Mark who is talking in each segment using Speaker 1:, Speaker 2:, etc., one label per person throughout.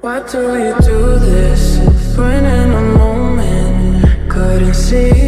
Speaker 1: Why do you do this when in a moment couldn't see?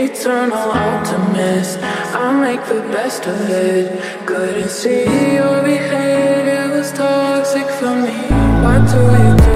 Speaker 1: eternal optimist. I make the best of it. Couldn't see your behavior was toxic for me. What do you?